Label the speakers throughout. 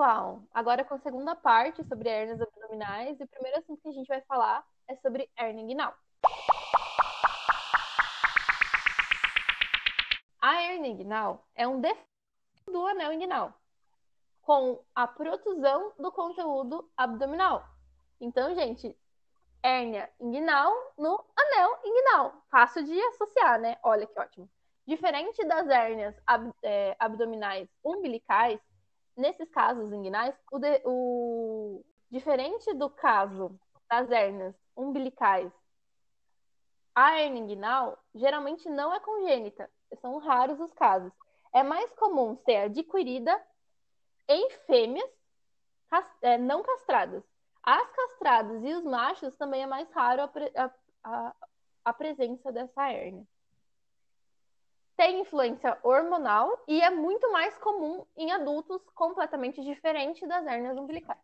Speaker 1: pessoal! Agora com a segunda parte sobre hernias abdominais, e o primeiro assunto que a gente vai falar é sobre hernia inguinal. A hernia inguinal é um defeito do anel inguinal, com a protusão do conteúdo abdominal. Então, gente, hérnia inguinal no anel inguinal. Fácil de associar, né? Olha que ótimo. Diferente das hérnias ab é, abdominais umbilicais, nesses casos inguinais, o, de, o, diferente do caso das hérnias umbilicais, a hérnia inguinal geralmente não é congênita, são raros os casos. É mais comum ser adquirida em fêmeas é, não castradas. As castradas e os machos também é mais raro a, a, a presença dessa hérnia tem influência hormonal e é muito mais comum em adultos completamente diferente das hérnias umbilicais.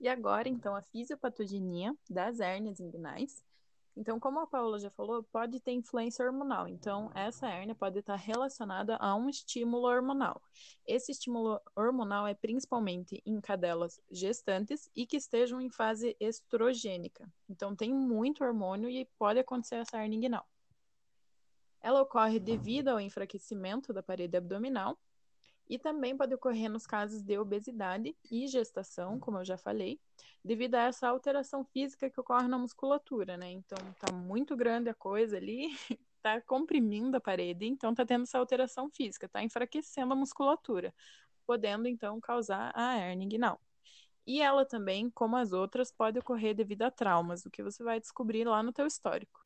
Speaker 2: E agora, então, a fisiopatogenia das hérnias inguinais. Então, como a Paula já falou, pode ter influência hormonal. Então, essa hérnia pode estar relacionada a um estímulo hormonal. Esse estímulo hormonal é principalmente em cadelas gestantes e que estejam em fase estrogênica. Então, tem muito hormônio e pode acontecer essa hérnia inguinal. Ela ocorre devido ao enfraquecimento da parede abdominal e também pode ocorrer nos casos de obesidade e gestação, como eu já falei, devido a essa alteração física que ocorre na musculatura, né? Então tá muito grande a coisa ali, tá comprimindo a parede, então tá tendo essa alteração física, tá enfraquecendo a musculatura, podendo então causar a hernia inguinal. E ela também, como as outras, pode ocorrer devido a traumas, o que você vai descobrir lá no teu histórico.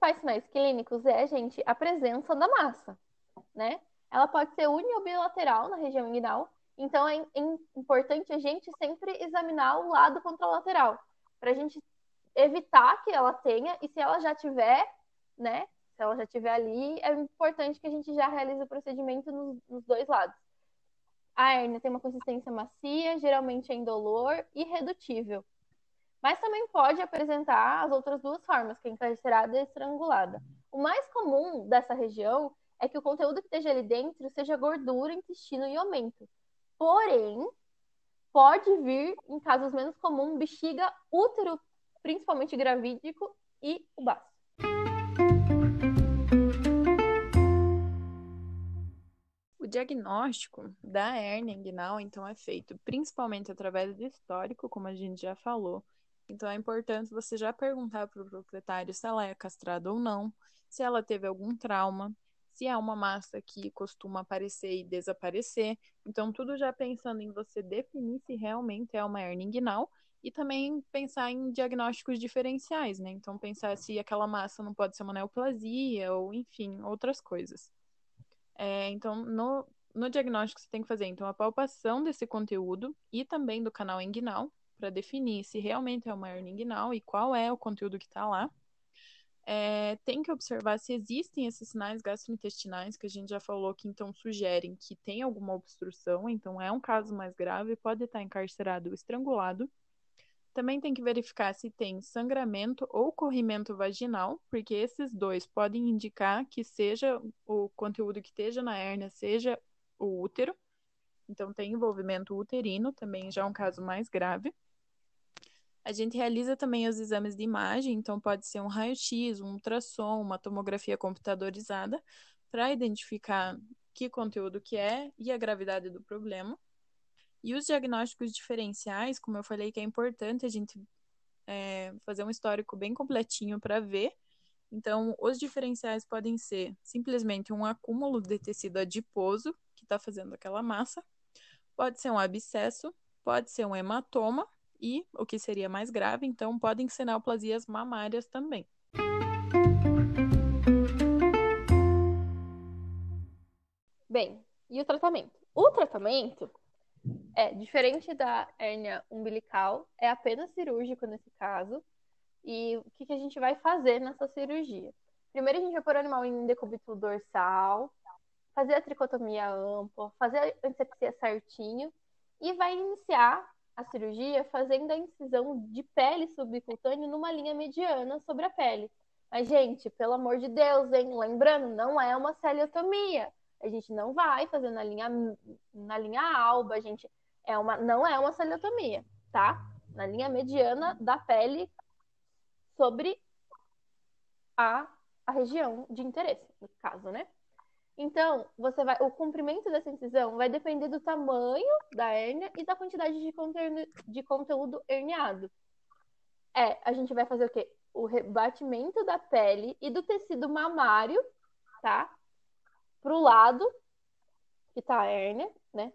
Speaker 1: Principais sinais clínicos é, gente, a presença da massa, né? Ela pode ser uni ou bilateral na região inguinal, então é, importante a gente sempre examinar o lado contralateral, para a gente evitar que ela tenha, e se ela já tiver, né? Se ela já tiver ali, é importante que a gente já realize o procedimento nos, nos dois lados. A hérnia tem uma consistência macia, geralmente é indolor e redutível mas também pode apresentar as outras duas formas, que é encarcerada e estrangulada. O mais comum dessa região é que o conteúdo que esteja ali dentro seja gordura, intestino e aumento. Porém, pode vir, em casos menos comuns, bexiga, útero, principalmente gravídico, e o baço.
Speaker 2: O diagnóstico da hernia inguinal, então, é feito principalmente através do histórico, como a gente já falou, então é importante você já perguntar para o proprietário se ela é castrada ou não, se ela teve algum trauma, se é uma massa que costuma aparecer e desaparecer. Então, tudo já pensando em você definir se realmente é uma hernia inguinal e também pensar em diagnósticos diferenciais, né? Então, pensar se aquela massa não pode ser uma neoplasia ou, enfim, outras coisas. É, então, no, no diagnóstico, você tem que fazer então a palpação desse conteúdo e também do canal inguinal, para definir se realmente é uma hernia inguinal e qual é o conteúdo que está lá. É, tem que observar se existem esses sinais gastrointestinais que a gente já falou que então sugerem que tem alguma obstrução, então é um caso mais grave, pode estar encarcerado ou estrangulado. Também tem que verificar se tem sangramento ou corrimento vaginal, porque esses dois podem indicar que seja o conteúdo que esteja na hérnia, seja o útero. Então tem envolvimento uterino, também já é um caso mais grave. A gente realiza também os exames de imagem, então pode ser um raio-x, um ultrassom, uma tomografia computadorizada, para identificar que conteúdo que é e a gravidade do problema. E os diagnósticos diferenciais, como eu falei, que é importante a gente é, fazer um histórico bem completinho para ver. Então, os diferenciais podem ser simplesmente um acúmulo de tecido adiposo que está fazendo aquela massa, pode ser um abscesso, pode ser um hematoma e, o que seria mais grave, então, podem ser neoplasias mamárias também.
Speaker 1: Bem, e o tratamento? O tratamento é diferente da hérnia umbilical, é apenas cirúrgico nesse caso. E o que, que a gente vai fazer nessa cirurgia? Primeiro, a gente vai pôr o animal em decúbito dorsal, fazer a tricotomia ampla, fazer a antisepsia certinho e vai iniciar a cirurgia fazendo a incisão de pele subcutânea numa linha mediana sobre a pele. Mas, gente, pelo amor de Deus, hein? Lembrando, não é uma celiotomia. A gente não vai fazer na linha, na linha alba, a gente é uma, não é uma celiotomia, tá? Na linha mediana da pele sobre a, a região de interesse, no caso, né? Então, você vai, o comprimento dessa incisão vai depender do tamanho da hérnia e da quantidade de conteúdo, de conteúdo herniado. É, a gente vai fazer o quê? O rebatimento da pele e do tecido mamário, tá? Pro lado que tá a hérnia, né?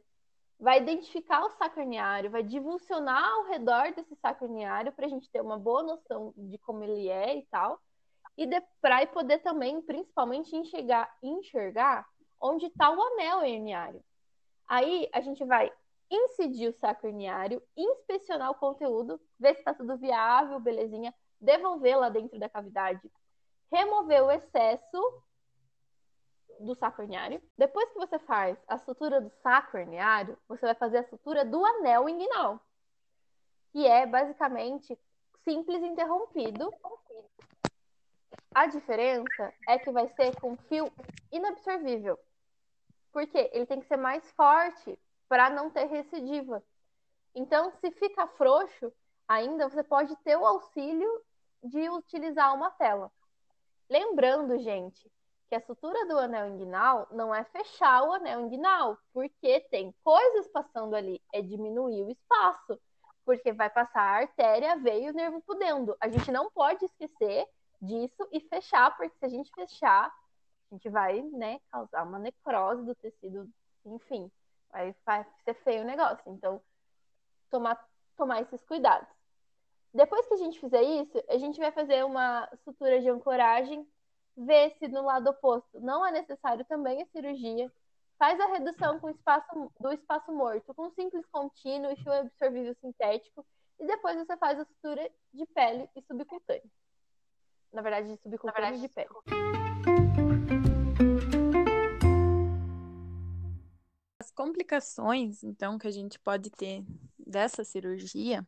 Speaker 1: Vai identificar o saco herniário, vai divulsionar ao redor desse saco herniário para a gente ter uma boa noção de como ele é e tal e para poder também, principalmente, enxergar, enxergar onde está o anel herniário. Aí a gente vai incidir o saco herniário, inspecionar o conteúdo, ver se está tudo viável, belezinha, devolver lá dentro da cavidade, remover o excesso do saco herniário. Depois que você faz a sutura do saco herniário, você vai fazer a sutura do anel inguinal, que é basicamente simples interrompido a diferença é que vai ser com fio inabsorvível. Porque ele tem que ser mais forte para não ter recidiva. Então, se fica frouxo, ainda você pode ter o auxílio de utilizar uma tela. Lembrando, gente, que a sutura do anel inguinal não é fechar o anel inguinal, porque tem coisas passando ali, é diminuir o espaço, porque vai passar a artéria, e o nervo pudendo. A gente não pode esquecer disso e fechar, porque se a gente fechar, a gente vai, né, causar uma necrose do tecido, enfim, vai, vai ser feio o negócio. Então, tomar, tomar esses cuidados. Depois que a gente fizer isso, a gente vai fazer uma sutura de ancoragem, ver se no lado oposto não é necessário também a cirurgia. Faz a redução com espaço, do espaço morto com simples contínuo e fio absorvível sintético. E depois você faz a sutura de pele e subcutânea na verdade, de subcultura de pele.
Speaker 2: As complicações, então, que a gente pode ter dessa cirurgia,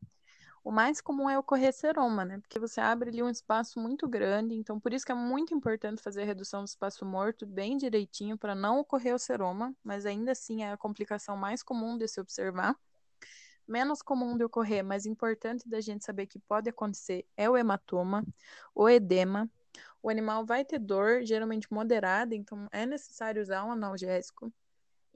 Speaker 2: o mais comum é ocorrer seroma, né? Porque você abre ali um espaço muito grande, então por isso que é muito importante fazer a redução do espaço morto bem direitinho para não ocorrer o seroma, mas ainda assim é a complicação mais comum de se observar menos comum de ocorrer, mas importante da gente saber que pode acontecer é o hematoma, o edema. O animal vai ter dor, geralmente moderada, então é necessário usar um analgésico.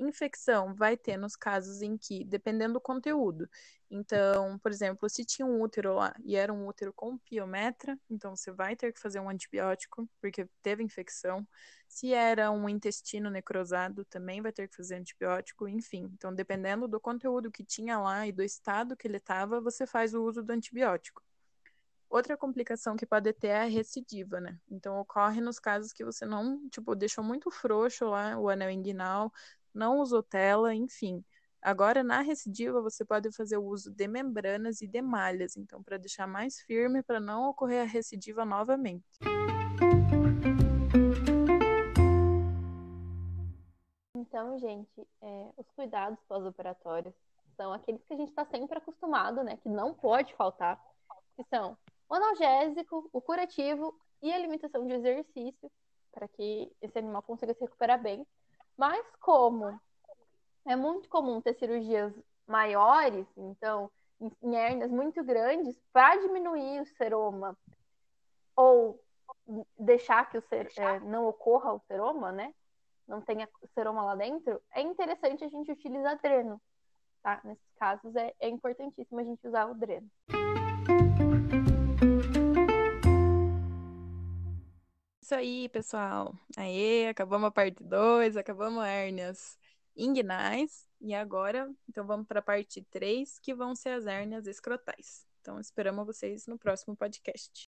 Speaker 2: Infecção vai ter nos casos em que, dependendo do conteúdo. Então, por exemplo, se tinha um útero lá e era um útero com piometra, então você vai ter que fazer um antibiótico, porque teve infecção. Se era um intestino necrosado, também vai ter que fazer antibiótico, enfim. Então, dependendo do conteúdo que tinha lá e do estado que ele estava, você faz o uso do antibiótico. Outra complicação que pode ter é a recidiva, né? Então, ocorre nos casos que você não, tipo, deixou muito frouxo lá o anel inguinal, não usou tela, enfim. Agora, na recidiva, você pode fazer o uso de membranas e de malhas, então, para deixar mais firme, para não ocorrer a recidiva novamente.
Speaker 1: Então, gente, é, os cuidados pós-operatórios são aqueles que a gente está sempre acostumado, né? Que não pode faltar, que são o analgésico, o curativo e a limitação de exercício, para que esse animal consiga se recuperar bem. Mas como é muito comum ter cirurgias maiores, então em hérnias muito grandes, para diminuir o seroma ou deixar que o ser, é, não ocorra o seroma, né? Não tenha seroma lá dentro, é interessante a gente utilizar dreno, tá? Nesses casos é, é importantíssimo a gente usar o dreno.
Speaker 2: Isso aí, pessoal. Aê, acabamos a parte 2, acabamos hérnias inguinais. E agora, então vamos para a parte 3, que vão ser as hérnias escrotais. Então, esperamos vocês no próximo podcast.